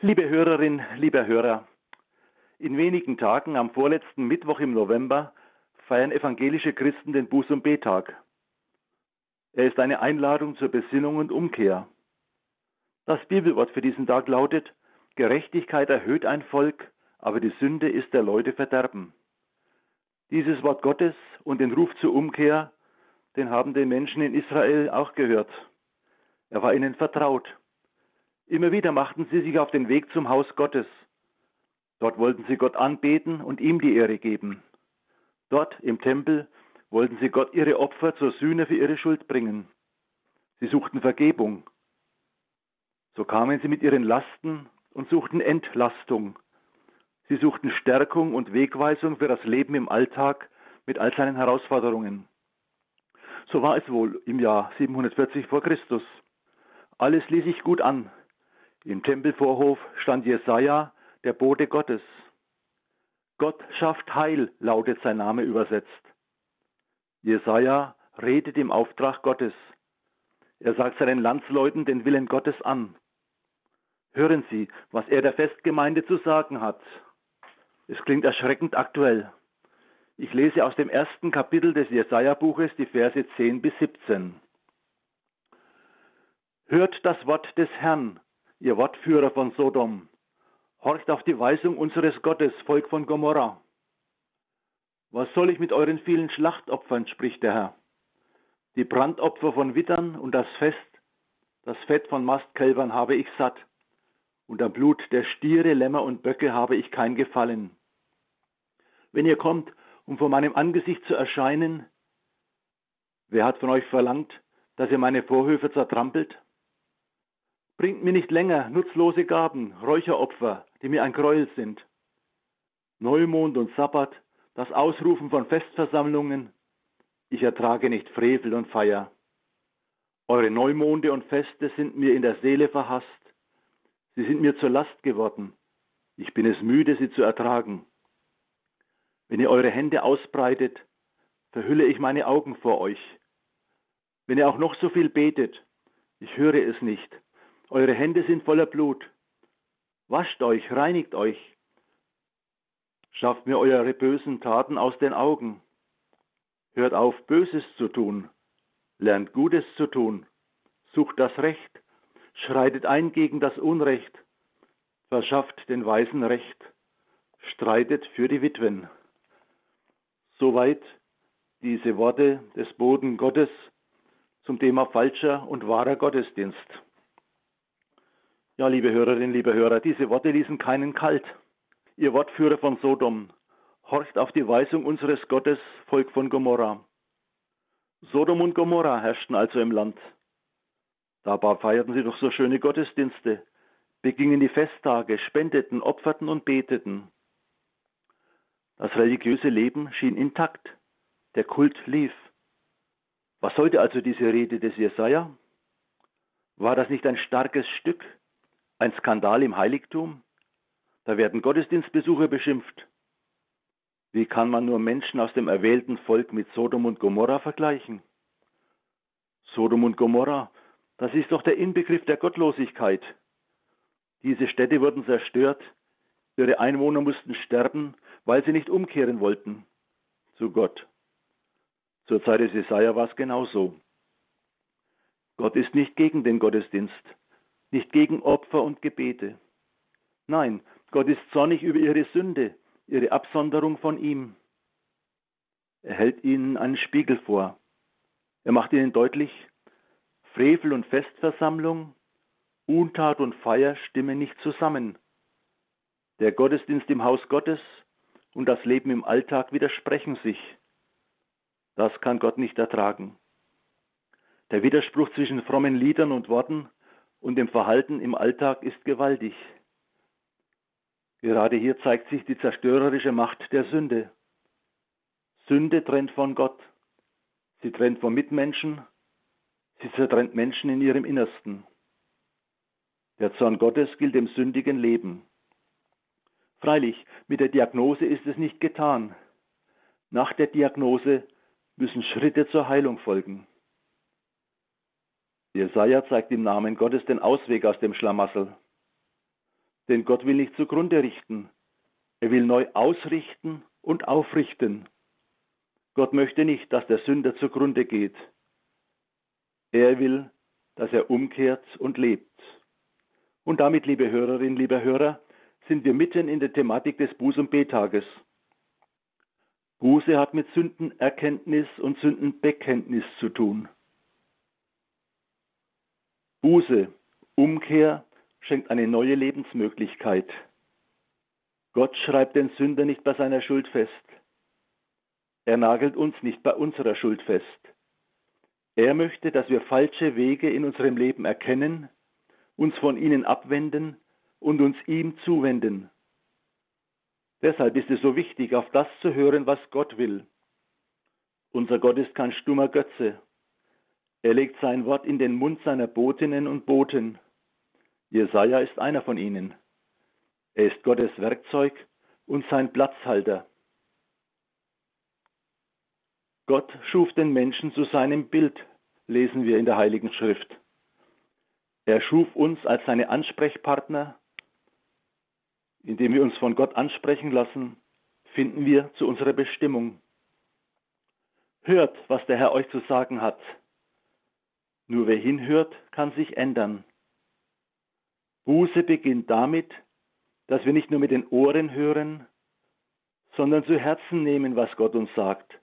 Liebe Hörerin, lieber Hörer, in wenigen Tagen am vorletzten Mittwoch im November feiern evangelische Christen den Buß- und Betag. Er ist eine Einladung zur Besinnung und Umkehr. Das Bibelwort für diesen Tag lautet, Gerechtigkeit erhöht ein Volk, aber die Sünde ist der Leute Verderben. Dieses Wort Gottes und den Ruf zur Umkehr, den haben die Menschen in Israel auch gehört. Er war ihnen vertraut. Immer wieder machten sie sich auf den Weg zum Haus Gottes. Dort wollten sie Gott anbeten und ihm die Ehre geben. Dort im Tempel wollten sie Gott ihre Opfer zur Sühne für ihre Schuld bringen. Sie suchten Vergebung. So kamen sie mit ihren Lasten und suchten Entlastung. Sie suchten Stärkung und Wegweisung für das Leben im Alltag mit all seinen Herausforderungen. So war es wohl im Jahr 740 vor Christus. Alles ließ sich gut an. Im Tempelvorhof stand Jesaja, der Bote Gottes. Gott schafft Heil, lautet sein Name übersetzt. Jesaja redet im Auftrag Gottes. Er sagt seinen Landsleuten den Willen Gottes an. Hören Sie, was er der Festgemeinde zu sagen hat. Es klingt erschreckend aktuell. Ich lese aus dem ersten Kapitel des Jesaja-Buches die Verse 10 bis 17. Hört das Wort des Herrn, ihr Wortführer von Sodom. Horcht auf die Weisung unseres Gottes, Volk von Gomorra. Was soll ich mit euren vielen Schlachtopfern, spricht der Herr. Die Brandopfer von Wittern und das Fest, das Fett von Mastkälbern habe ich satt, und am Blut der Stiere, Lämmer und Böcke habe ich kein Gefallen. Wenn ihr kommt, um vor meinem Angesicht zu erscheinen, wer hat von euch verlangt, dass ihr meine Vorhöfe zertrampelt? Bringt mir nicht länger nutzlose Gaben, Räucheropfer, die mir ein Gräuel sind. Neumond und Sabbat, das Ausrufen von Festversammlungen, ich ertrage nicht Frevel und Feier. Eure Neumonde und Feste sind mir in der Seele verhasst. Sie sind mir zur Last geworden. Ich bin es müde, sie zu ertragen. Wenn ihr eure Hände ausbreitet, verhülle ich meine Augen vor euch. Wenn ihr auch noch so viel betet, ich höre es nicht. Eure Hände sind voller Blut. Wascht euch, reinigt euch. Schafft mir eure bösen Taten aus den Augen. Hört auf, Böses zu tun. Lernt Gutes zu tun. Sucht das Recht. Schreitet ein gegen das Unrecht. Verschafft den Weisen Recht. Streitet für die Witwen. Soweit diese Worte des Boden Gottes zum Thema falscher und wahrer Gottesdienst. Ja, liebe Hörerinnen, liebe Hörer, diese Worte ließen keinen kalt. Ihr Wortführer von Sodom, horcht auf die Weisung unseres Gottes, Volk von Gomorra. Sodom und Gomorra herrschten also im Land. Dabei feierten sie doch so schöne Gottesdienste, begingen die Festtage, spendeten, opferten und beteten. Das religiöse Leben schien intakt. Der Kult lief. Was sollte also diese Rede des Jesaja? War das nicht ein starkes Stück? Ein Skandal im Heiligtum? Da werden Gottesdienstbesucher beschimpft. Wie kann man nur Menschen aus dem erwählten Volk mit Sodom und Gomorra vergleichen? Sodom und Gomorra, das ist doch der Inbegriff der Gottlosigkeit. Diese Städte wurden zerstört, ihre Einwohner mussten sterben weil sie nicht umkehren wollten zu Gott. Zur Zeit des Jesaja war es genauso. Gott ist nicht gegen den Gottesdienst, nicht gegen Opfer und Gebete. Nein, Gott ist zornig über ihre Sünde, ihre Absonderung von ihm. Er hält ihnen einen Spiegel vor. Er macht ihnen deutlich, Frevel und Festversammlung, Untat und Feier stimmen nicht zusammen. Der Gottesdienst im Haus Gottes und das Leben im Alltag widersprechen sich. Das kann Gott nicht ertragen. Der Widerspruch zwischen frommen Liedern und Worten und dem Verhalten im Alltag ist gewaltig. Gerade hier zeigt sich die zerstörerische Macht der Sünde. Sünde trennt von Gott. Sie trennt vom Mitmenschen. Sie zertrennt Menschen in ihrem Innersten. Der Zorn Gottes gilt dem sündigen Leben. Freilich, mit der Diagnose ist es nicht getan. Nach der Diagnose müssen Schritte zur Heilung folgen. Jesaja zeigt im Namen Gottes den Ausweg aus dem Schlamassel. Denn Gott will nicht zugrunde richten. Er will neu ausrichten und aufrichten. Gott möchte nicht, dass der Sünder zugrunde geht. Er will, dass er umkehrt und lebt. Und damit, liebe Hörerinnen, liebe Hörer, sind wir mitten in der Thematik des Buß- und Betages. Buße hat mit Sündenerkenntnis und Sündenbekenntnis zu tun. Buße, Umkehr schenkt eine neue Lebensmöglichkeit. Gott schreibt den Sünder nicht bei seiner Schuld fest. Er nagelt uns nicht bei unserer Schuld fest. Er möchte, dass wir falsche Wege in unserem Leben erkennen, uns von ihnen abwenden und uns ihm zuwenden. Deshalb ist es so wichtig, auf das zu hören, was Gott will. Unser Gott ist kein stummer Götze. Er legt sein Wort in den Mund seiner Botinnen und Boten. Jesaja ist einer von ihnen. Er ist Gottes Werkzeug und sein Platzhalter. Gott schuf den Menschen zu seinem Bild, lesen wir in der Heiligen Schrift. Er schuf uns als seine Ansprechpartner. Indem wir uns von Gott ansprechen lassen, finden wir zu unserer Bestimmung. Hört, was der Herr euch zu sagen hat. Nur wer hinhört, kann sich ändern. Buße beginnt damit, dass wir nicht nur mit den Ohren hören, sondern zu Herzen nehmen, was Gott uns sagt.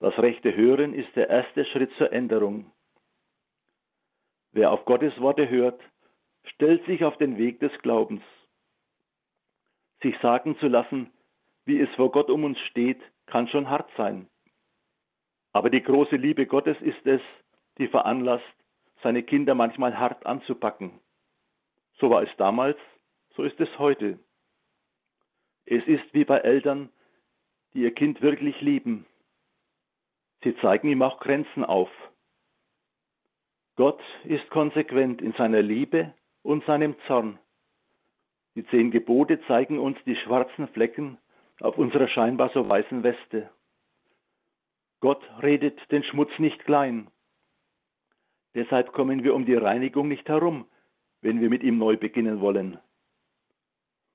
Das rechte Hören ist der erste Schritt zur Änderung. Wer auf Gottes Worte hört, stellt sich auf den Weg des Glaubens. Sich sagen zu lassen, wie es vor Gott um uns steht, kann schon hart sein. Aber die große Liebe Gottes ist es, die veranlasst, seine Kinder manchmal hart anzupacken. So war es damals, so ist es heute. Es ist wie bei Eltern, die ihr Kind wirklich lieben. Sie zeigen ihm auch Grenzen auf. Gott ist konsequent in seiner Liebe und seinem Zorn. Die zehn Gebote zeigen uns die schwarzen Flecken auf unserer scheinbar so weißen Weste. Gott redet den Schmutz nicht klein. Deshalb kommen wir um die Reinigung nicht herum, wenn wir mit ihm neu beginnen wollen.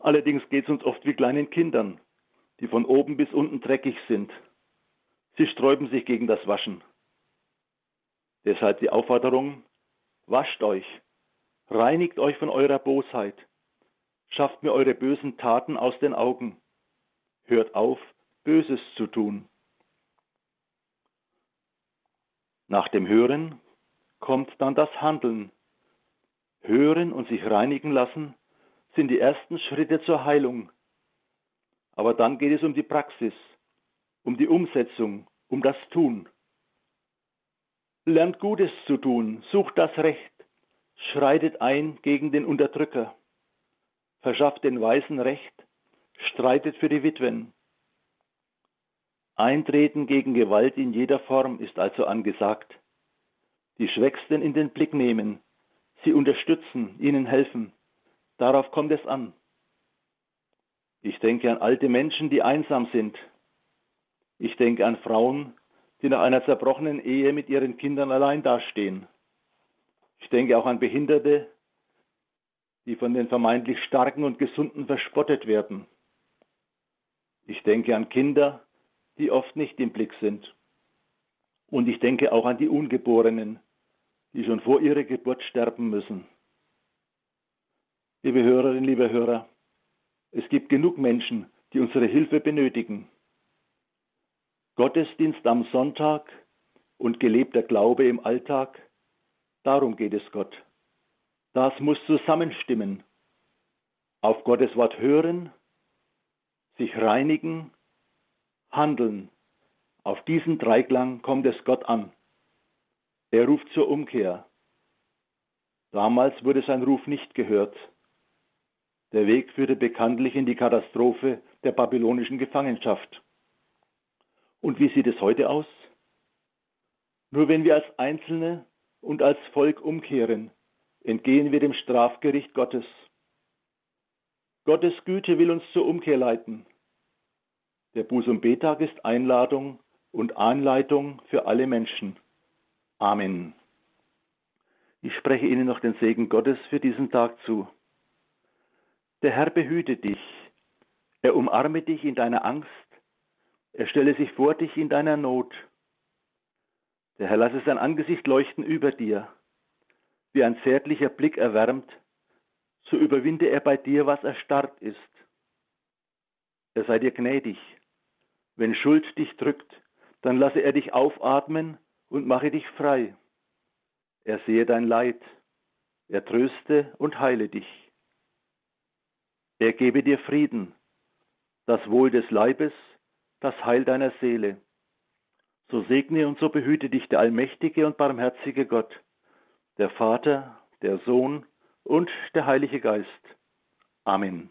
Allerdings geht es uns oft wie kleinen Kindern, die von oben bis unten dreckig sind. Sie sträuben sich gegen das Waschen. Deshalb die Aufforderung, wascht euch, reinigt euch von eurer Bosheit, schafft mir eure bösen Taten aus den Augen, hört auf, Böses zu tun. Nach dem Hören kommt dann das Handeln. Hören und sich reinigen lassen sind die ersten Schritte zur Heilung. Aber dann geht es um die Praxis, um die Umsetzung, um das Tun. Lernt Gutes zu tun, sucht das Recht, schreitet ein gegen den Unterdrücker, verschafft den Weisen Recht, streitet für die Witwen. Eintreten gegen Gewalt in jeder Form ist also angesagt die Schwächsten in den Blick nehmen, sie unterstützen, ihnen helfen. Darauf kommt es an. Ich denke an alte Menschen, die einsam sind. Ich denke an Frauen, die nach einer zerbrochenen Ehe mit ihren Kindern allein dastehen. Ich denke auch an Behinderte, die von den vermeintlich Starken und Gesunden verspottet werden. Ich denke an Kinder, die oft nicht im Blick sind. Und ich denke auch an die Ungeborenen, die schon vor ihrer Geburt sterben müssen. Liebe Hörerinnen, liebe Hörer, es gibt genug Menschen, die unsere Hilfe benötigen. Gottesdienst am Sonntag und gelebter Glaube im Alltag, darum geht es Gott. Das muss zusammenstimmen. Auf Gottes Wort hören, sich reinigen, handeln. Auf diesen Dreiklang kommt es Gott an. Er ruft zur Umkehr. Damals wurde sein Ruf nicht gehört. Der Weg führte bekanntlich in die Katastrophe der babylonischen Gefangenschaft. Und wie sieht es heute aus? Nur wenn wir als Einzelne und als Volk umkehren, entgehen wir dem Strafgericht Gottes. Gottes Güte will uns zur Umkehr leiten. Der Buß- und Betag ist Einladung und Anleitung für alle Menschen. Amen. Ich spreche Ihnen noch den Segen Gottes für diesen Tag zu. Der Herr behüte dich, er umarme dich in deiner Angst, er stelle sich vor dich in deiner Not. Der Herr lasse sein Angesicht leuchten über dir, wie ein zärtlicher Blick erwärmt, so überwinde er bei dir, was erstarrt ist. Er sei dir gnädig. Wenn Schuld dich drückt, dann lasse er dich aufatmen und mache dich frei. Er sehe dein Leid, er tröste und heile dich. Er gebe dir Frieden, das Wohl des Leibes, das Heil deiner Seele. So segne und so behüte dich der allmächtige und barmherzige Gott, der Vater, der Sohn und der Heilige Geist. Amen.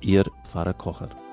Ihr Pfarrer Kocher.